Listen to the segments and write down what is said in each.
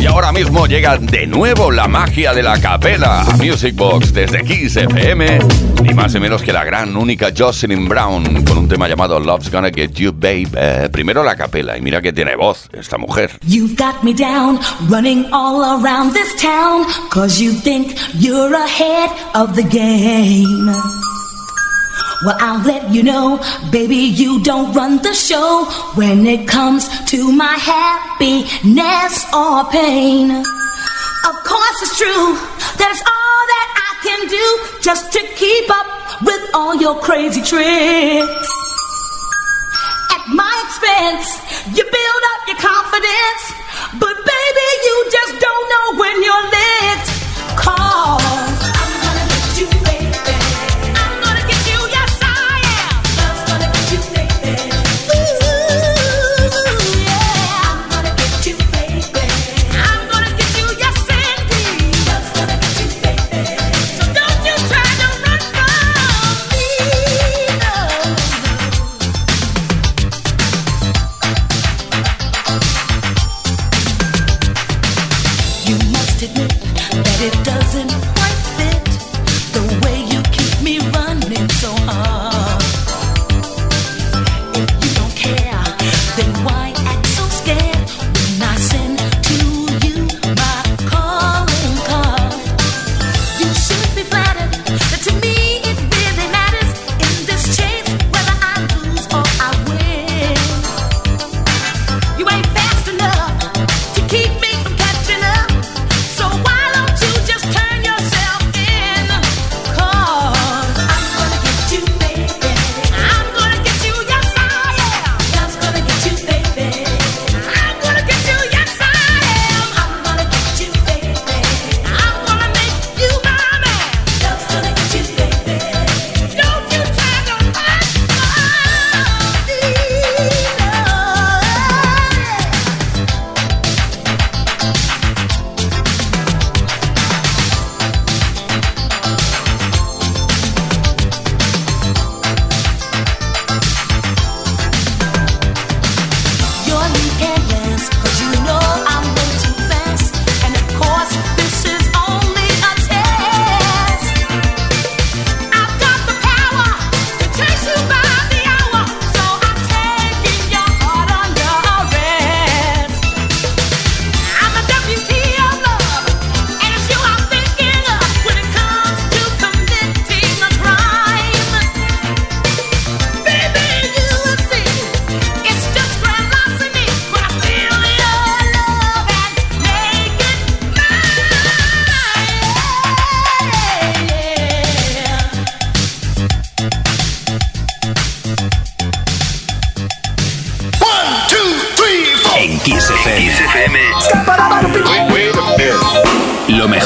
Y ahora mismo llega de nuevo la magia de la capela a Music Box desde Kiss FM. Ni más ni menos que la gran, única Jocelyn Brown con un tema llamado Love's Gonna Get You, Babe. Primero la capela y mira que tiene voz esta mujer. You've got me down, running all around this town, cause you think you're ahead of the game. Well, I'll let you know, baby, you don't run the show when it comes to my happiness or pain. Of course, it's true, that's all that I can do just to keep up with all your crazy tricks. At my expense, you build up your confidence, but baby, you just don't know when you're lit. Cause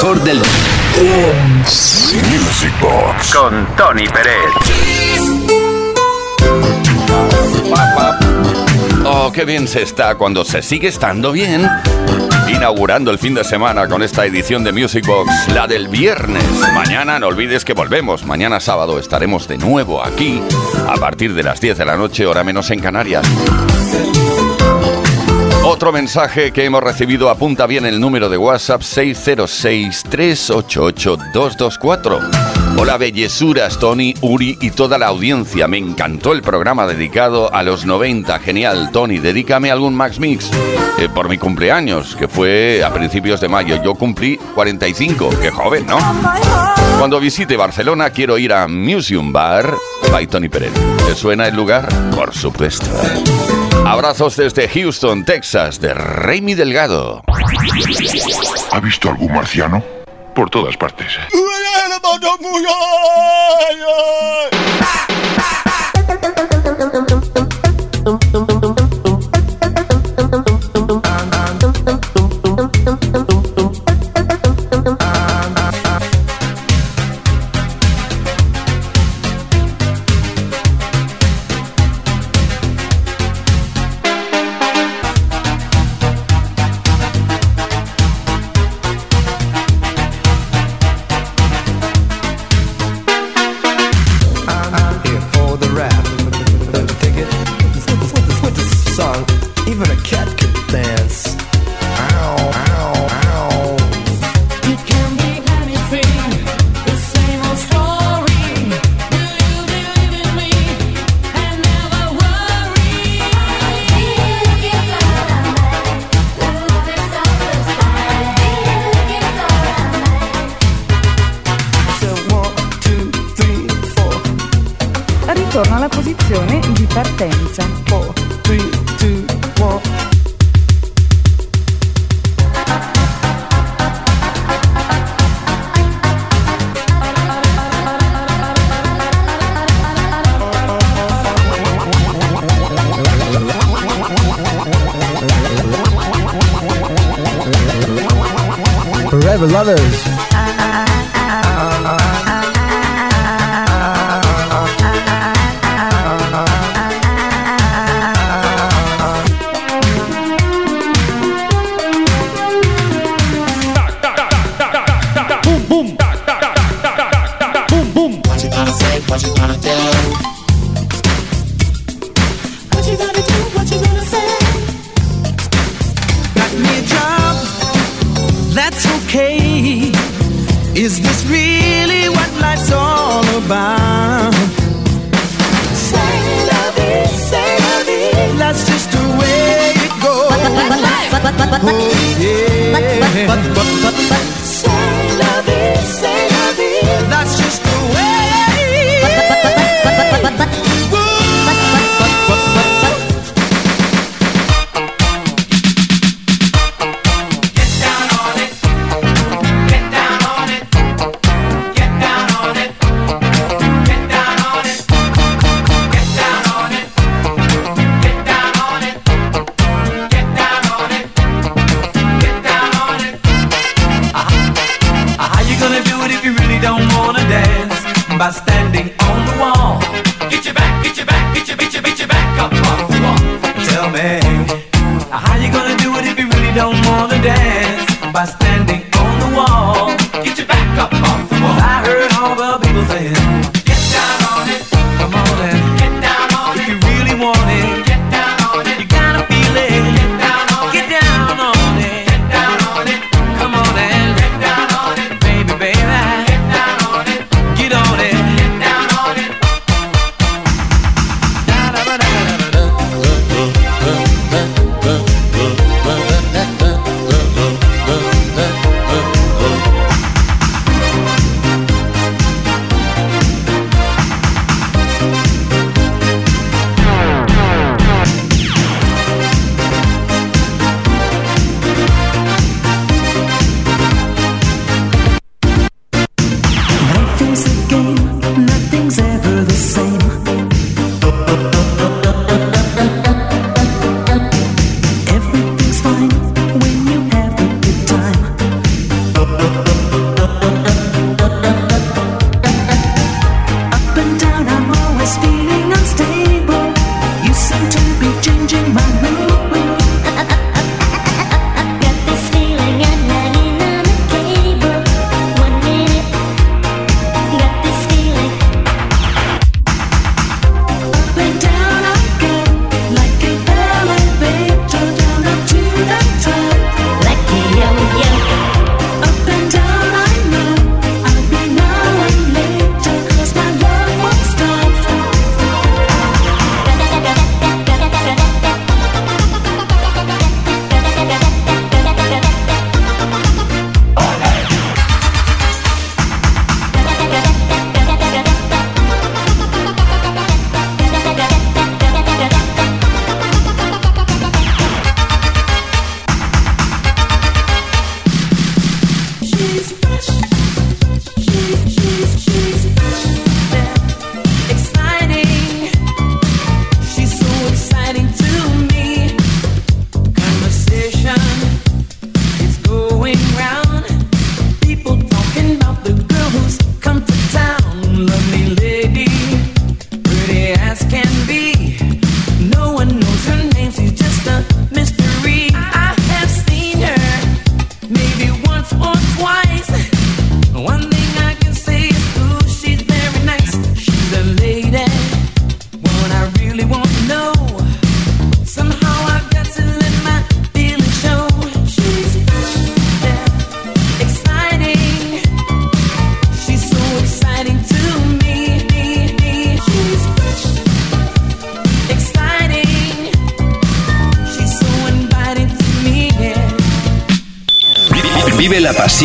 mejor del Music Box con Tony Pérez. Oh, qué bien se está cuando se sigue estando bien. Inaugurando el fin de semana con esta edición de Music Box, la del viernes. Mañana no olvides que volvemos. Mañana sábado estaremos de nuevo aquí a partir de las 10 de la noche, hora menos en Canarias. Otro mensaje que hemos recibido apunta bien el número de WhatsApp 606-388-224. Hola bellezuras, Tony, Uri y toda la audiencia. Me encantó el programa dedicado a los 90. Genial, Tony, dedícame algún Max Mix eh, por mi cumpleaños, que fue a principios de mayo. Yo cumplí 45, qué joven, ¿no? Cuando visite Barcelona quiero ir a Museum Bar by Tony Pérez. ¿Te suena el lugar? Por supuesto. Abrazos desde Houston, Texas, de Raimi Delgado. ¿Ha visto algún marciano? Por todas partes.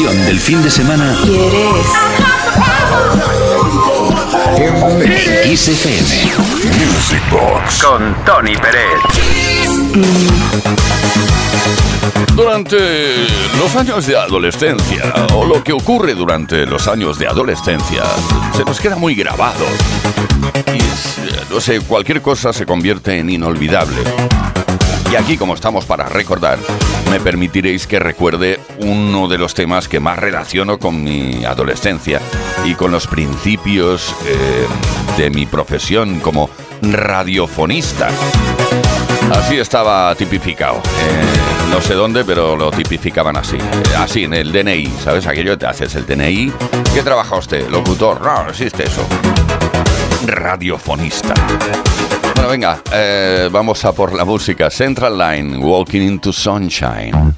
del fin de semana. ¿Quieres? En Music Box. Con Tony Pérez. Durante los años de adolescencia, o lo que ocurre durante los años de adolescencia, se nos queda muy grabado. Y, eh, no sé, cualquier cosa se convierte en inolvidable. Y aquí, como estamos para recordar, me permitiréis que recuerde uno de los temas que más relaciono con mi adolescencia y con los principios eh, de mi profesión como radiofonista. Así estaba tipificado. Eh, no sé dónde, pero lo tipificaban así. Eh, así, en el DNI, ¿sabes? Aquello te haces el DNI. ¿Qué trabaja usted? Locutor. No, existe eso. Radiofonista. Bueno, venga, vamos a por la música. Central Line, Walking into Sunshine.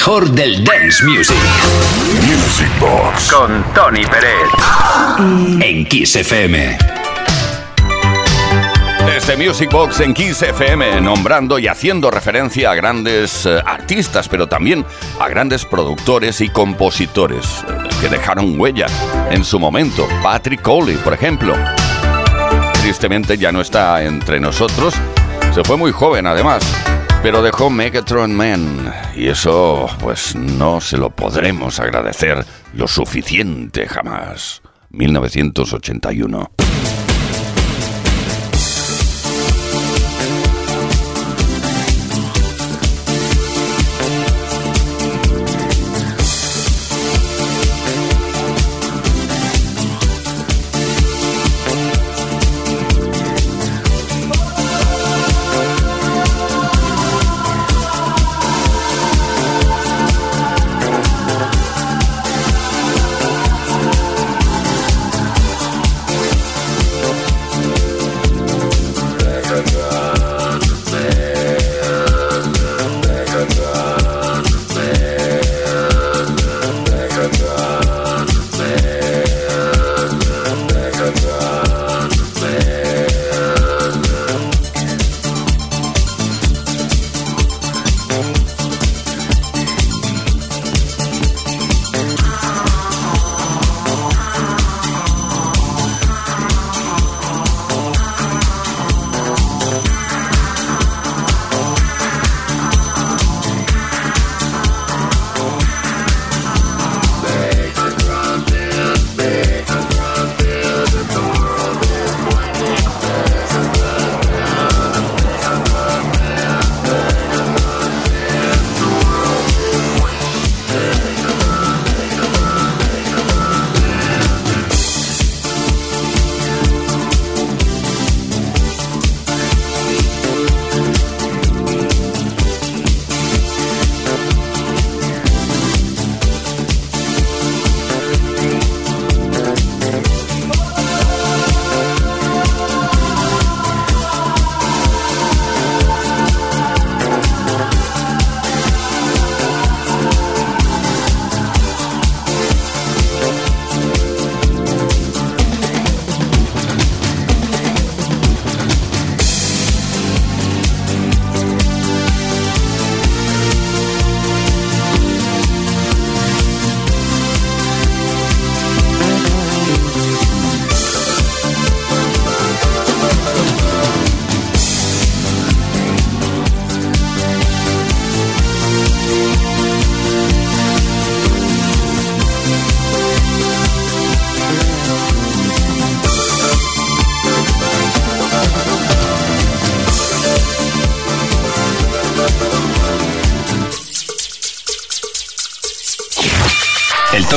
mejor del dance music. Music Box con Tony Pérez mm. en Kiss FM. Desde Music Box en Kiss FM, nombrando y haciendo referencia a grandes eh, artistas, pero también a grandes productores y compositores eh, que dejaron huella en su momento. Patrick Coley, por ejemplo. Tristemente ya no está entre nosotros. Se fue muy joven, además, pero dejó Megatron Man. Y eso, pues no se lo podremos agradecer lo suficiente jamás. 1981.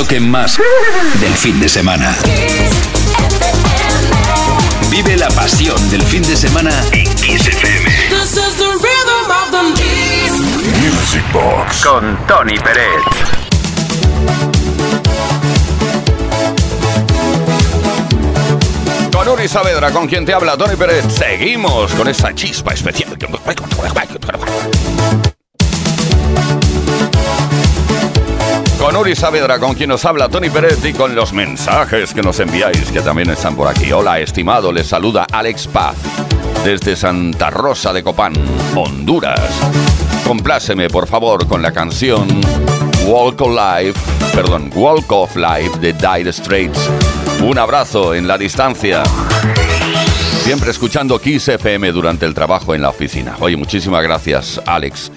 Toque más del fin de semana. Vive la pasión del fin de semana en Kiss FM. This is the rhythm of the Music Box. Con Tony Pérez. Con Uri Saavedra, con quien te habla Tony Pérez, seguimos con esa chispa especial. Saavedra, con quien nos habla Tony Pérez y con los mensajes que nos enviáis, que también están por aquí. Hola, estimado, les saluda Alex Paz desde Santa Rosa de Copán, Honduras. Compláceme, por favor, con la canción Walk of Life, perdón, Walk of Life de Dire Straits. Un abrazo en la distancia. Siempre escuchando Kiss FM durante el trabajo en la oficina. Oye, muchísimas gracias, Alex.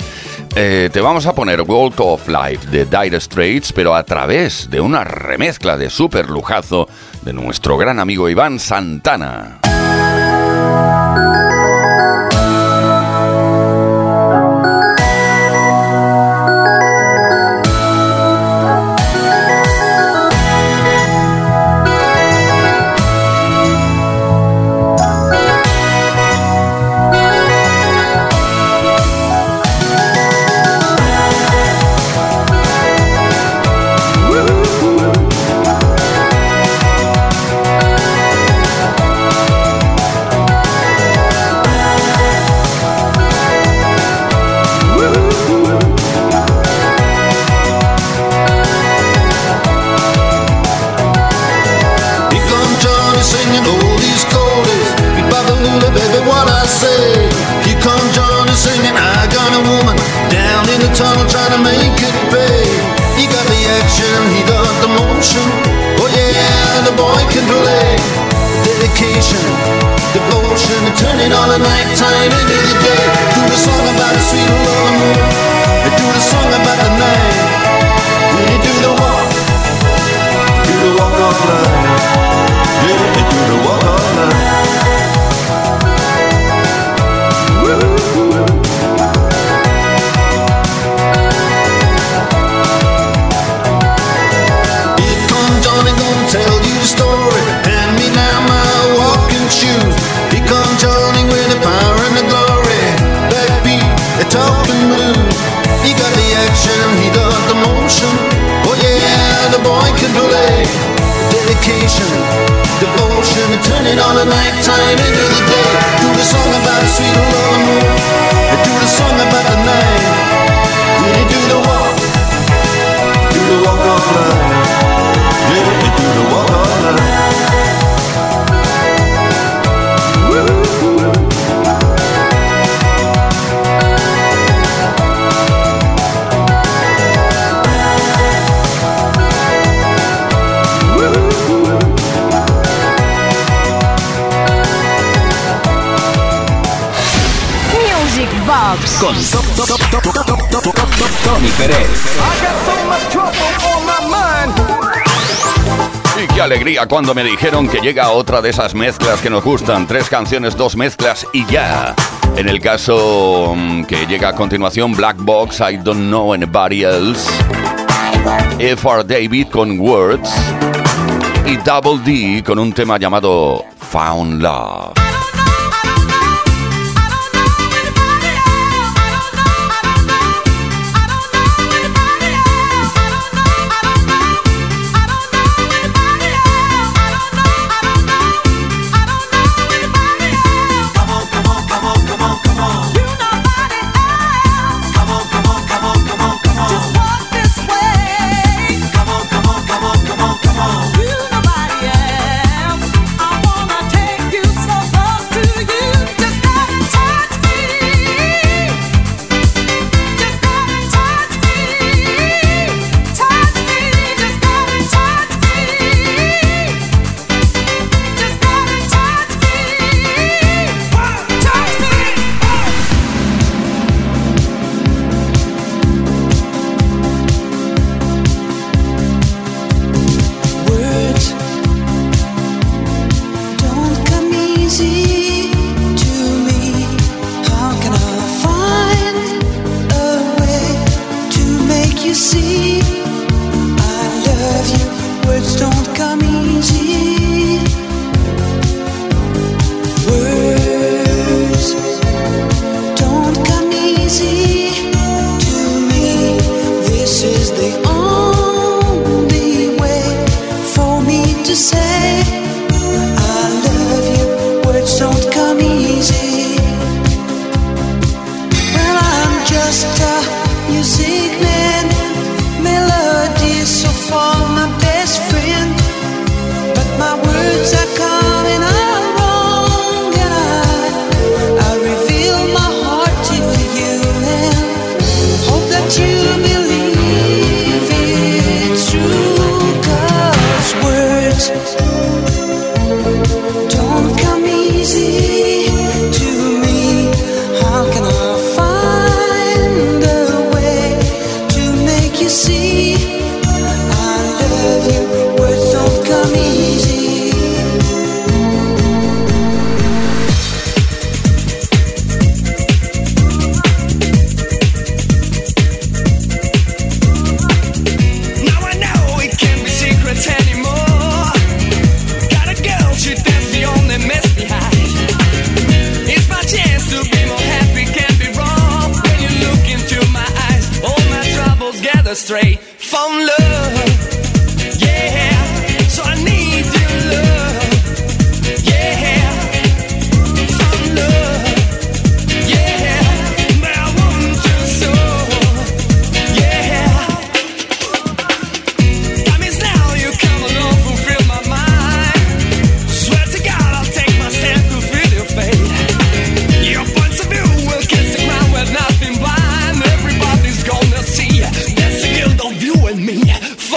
Eh, te vamos a poner Walk of Life de Dire Straits, pero a través de una remezcla de super lujazo de nuestro gran amigo Iván Santana. shining all the night time into the day. Through a song about a sweet little moon. cuando me dijeron que llega otra de esas mezclas que nos gustan. Tres canciones, dos mezclas y ya. En el caso mm, que llega a continuación, Black Box, I Don't Know Anybody Else. F.R. David con Words. Y Double D con un tema llamado Found Love.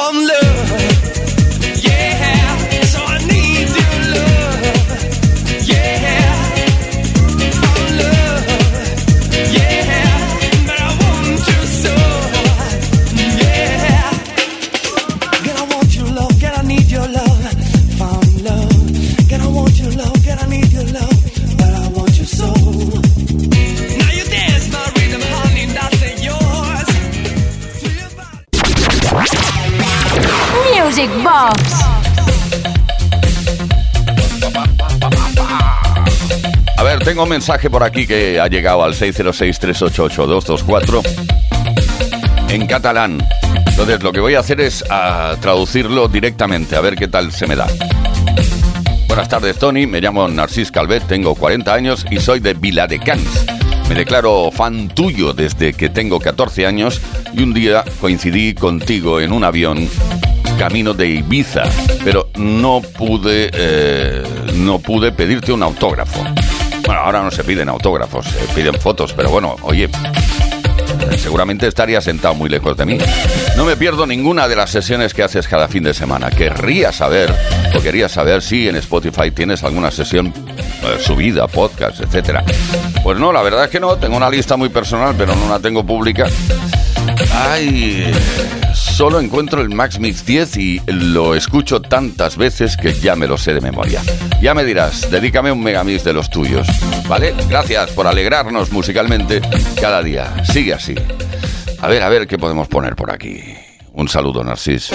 One love. Mensaje por aquí que ha llegado al 606-388-224 en catalán. Entonces, lo que voy a hacer es a traducirlo directamente, a ver qué tal se me da. Buenas tardes, Tony. Me llamo Narcís Calvet, tengo 40 años y soy de Viladecans. Me declaro fan tuyo desde que tengo 14 años y un día coincidí contigo en un avión camino de Ibiza, pero no pude, eh, no pude pedirte un autógrafo. Ahora no se piden autógrafos, se piden fotos, pero bueno, oye, seguramente estaría sentado muy lejos de mí. No me pierdo ninguna de las sesiones que haces cada fin de semana. Querría saber, o quería saber si en Spotify tienes alguna sesión eh, subida, podcast, etcétera. Pues no, la verdad es que no. Tengo una lista muy personal, pero no la tengo pública. Ay, solo encuentro el Max Mix 10 y lo escucho tantas veces que ya me lo sé de memoria. Ya me dirás, dedícame un megamix de los tuyos, ¿vale? Gracias por alegrarnos musicalmente cada día. Sigue así. A ver, a ver qué podemos poner por aquí. Un saludo, Narcis.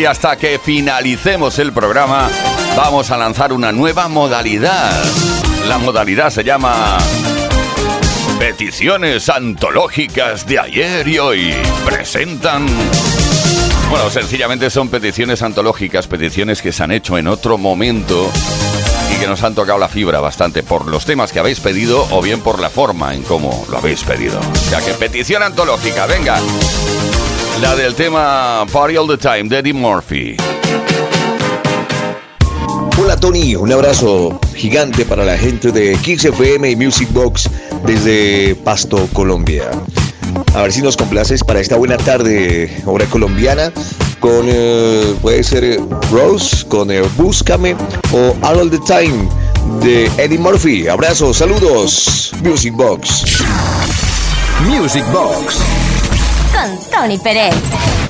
Y hasta que finalicemos el programa, vamos a lanzar una nueva modalidad. La modalidad se llama Peticiones antológicas de ayer y hoy. Presentan... Bueno, sencillamente son peticiones antológicas, peticiones que se han hecho en otro momento y que nos han tocado la fibra bastante por los temas que habéis pedido o bien por la forma en cómo lo habéis pedido. O sea que petición antológica, venga. La del tema Party All the Time de Eddie Murphy. Hola Tony, un abrazo gigante para la gente de Kix FM y Music Box desde Pasto, Colombia. A ver si nos complaces para esta buena tarde, hora colombiana, con, eh, puede ser eh, Rose, con eh, Búscame o All, All the Time de Eddie Murphy. Abrazos, saludos, Music Box. Music Box. Con Tony Pérez.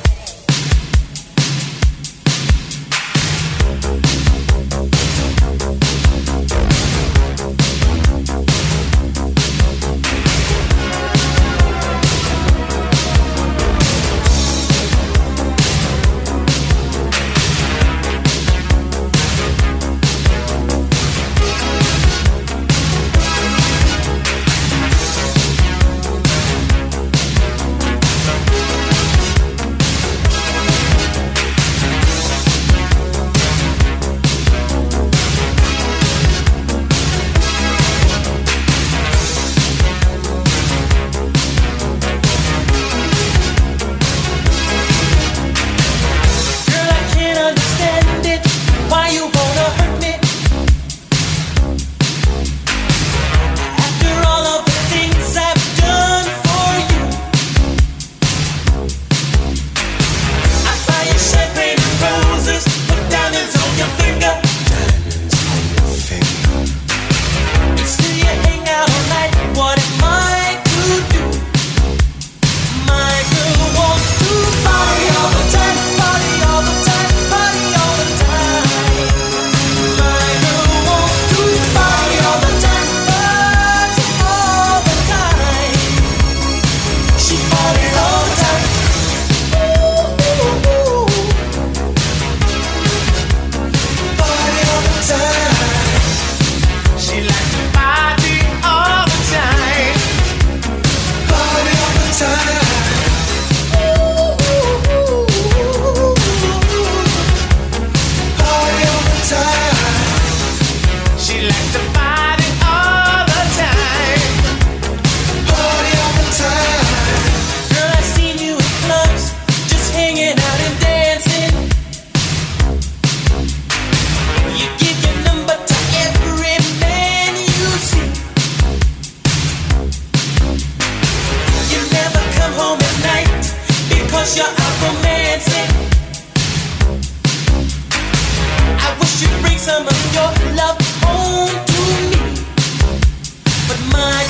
Because you're out. I wish you'd bring some of your love home to me. But my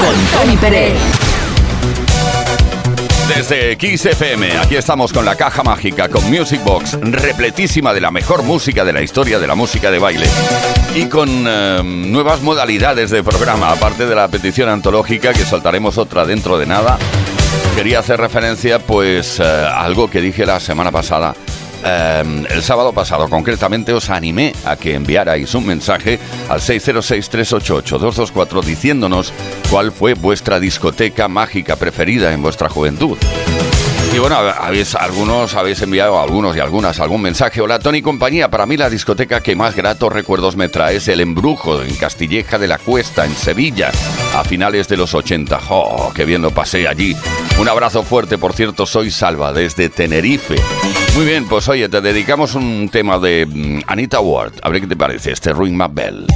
con Tony Pérez. Desde Kiss FM, aquí estamos con la caja mágica, con Music Box, repletísima de la mejor música de la historia de la música de baile. Y con eh, nuevas modalidades de programa, aparte de la petición antológica, que soltaremos otra dentro de nada. Quería hacer referencia, pues, eh, a algo que dije la semana pasada. Eh, el sábado pasado concretamente os animé a que enviarais un mensaje al 606-388-224 diciéndonos cuál fue vuestra discoteca mágica preferida en vuestra juventud. Y bueno, habéis, algunos habéis enviado, algunos y algunas, algún mensaje. Hola, Tony compañía. Para mí la discoteca que más gratos recuerdos me trae es El Embrujo, en Castilleja de la Cuesta, en Sevilla, a finales de los 80. ¡Oh, qué bien lo pasé allí! Un abrazo fuerte, por cierto, soy Salva, desde Tenerife. Muy bien, pues oye, te dedicamos un tema de mm, Anita Ward. A ver qué te parece, este Ring My Bell.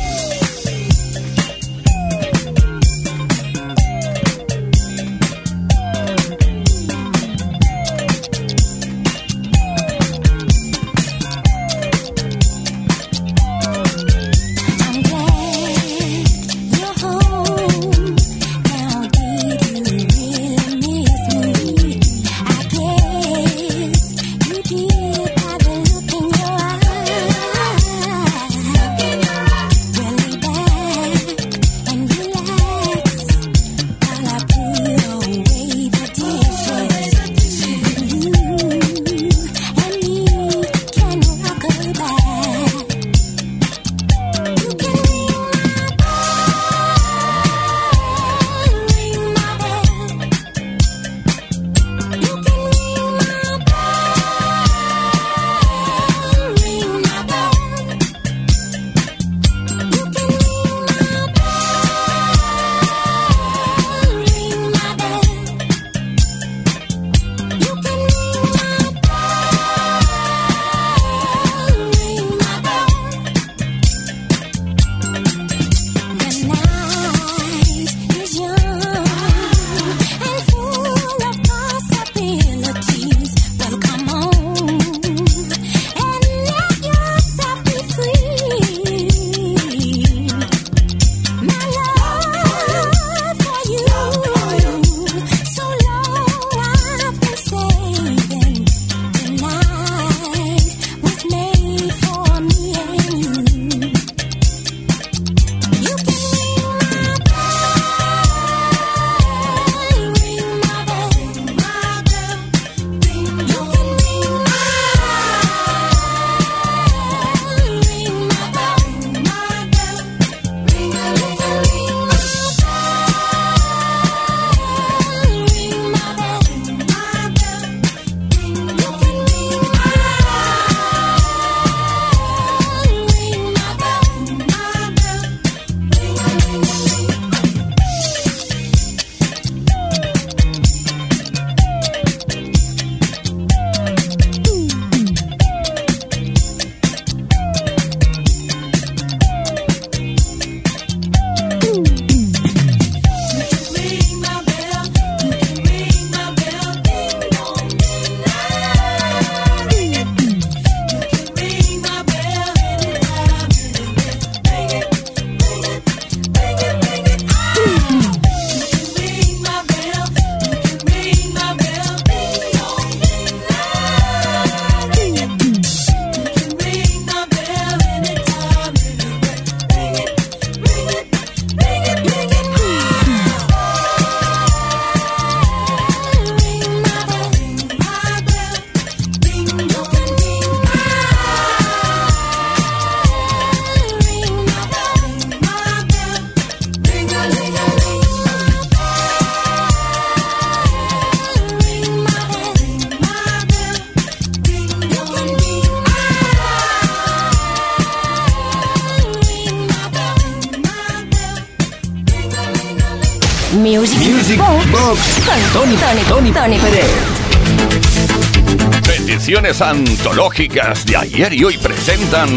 Antológicas de ayer y hoy presentan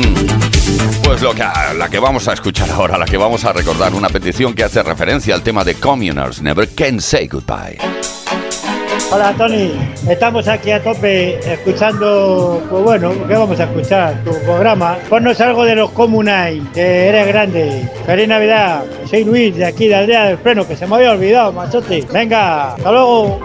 pues lo que la que vamos a escuchar ahora, la que vamos a recordar, una petición que hace referencia al tema de Communers Never Can Say Goodbye. Hola Tony, estamos aquí a tope escuchando, pues bueno, ¿qué vamos a escuchar? Tu programa. Ponnos algo de los Comunai, que eres grande. Feliz Navidad, soy Luis de aquí de Aldea del Freno, que se me había olvidado, machote. Venga, hasta luego.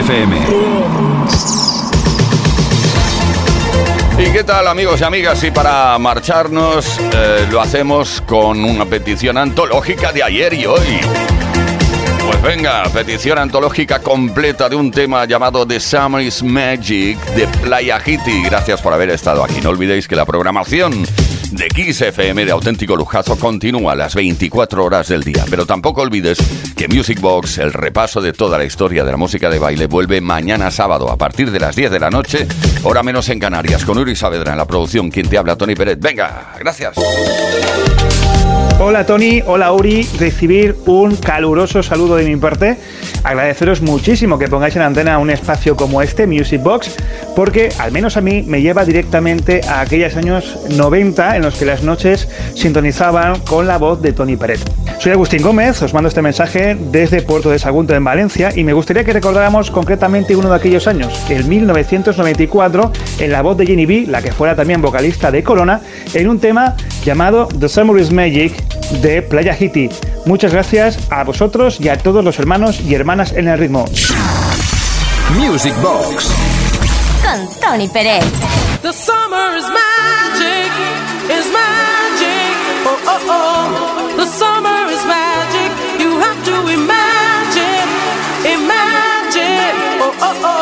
FM. ¿Y qué tal amigos y amigas? Y para marcharnos eh, lo hacemos con una petición antológica de ayer y hoy. Pues venga, petición antológica completa de un tema llamado The Summer is Magic de Playa Hiti. Gracias por haber estado aquí. No olvidéis que la programación de Kiss FM de auténtico lujazo continúa las 24 horas del día. Pero tampoco olvides que Music Box, el repaso de toda la historia de la música de baile, vuelve mañana sábado a partir de las 10 de la noche, hora menos en Canarias, con Uri Saavedra en la producción. Quien te habla, Tony Pérez. Venga, gracias. Hola Tony, hola Uri, recibir un caluroso saludo de mi parte. Agradeceros muchísimo que pongáis en antena un espacio como este, Music Box, porque al menos a mí me lleva directamente a aquellos años 90 en los que las noches sintonizaban con la voz de Tony Peret. Soy Agustín Gómez, os mando este mensaje desde Puerto de Sagunto en Valencia y me gustaría que recordáramos concretamente uno de aquellos años, el 1994, en la voz de Jenny B, la que fuera también vocalista de Corona, en un tema llamado The Summer is Magic de Playa Hiti. Muchas gracias a vosotros y a todos los hermanos y hermanas en el ritmo. Music Box. Con Tony Pérez. The summer is magic, is magic. Oh, oh, oh. The summer is magic. You have to imagine, imagine. Oh, oh, oh.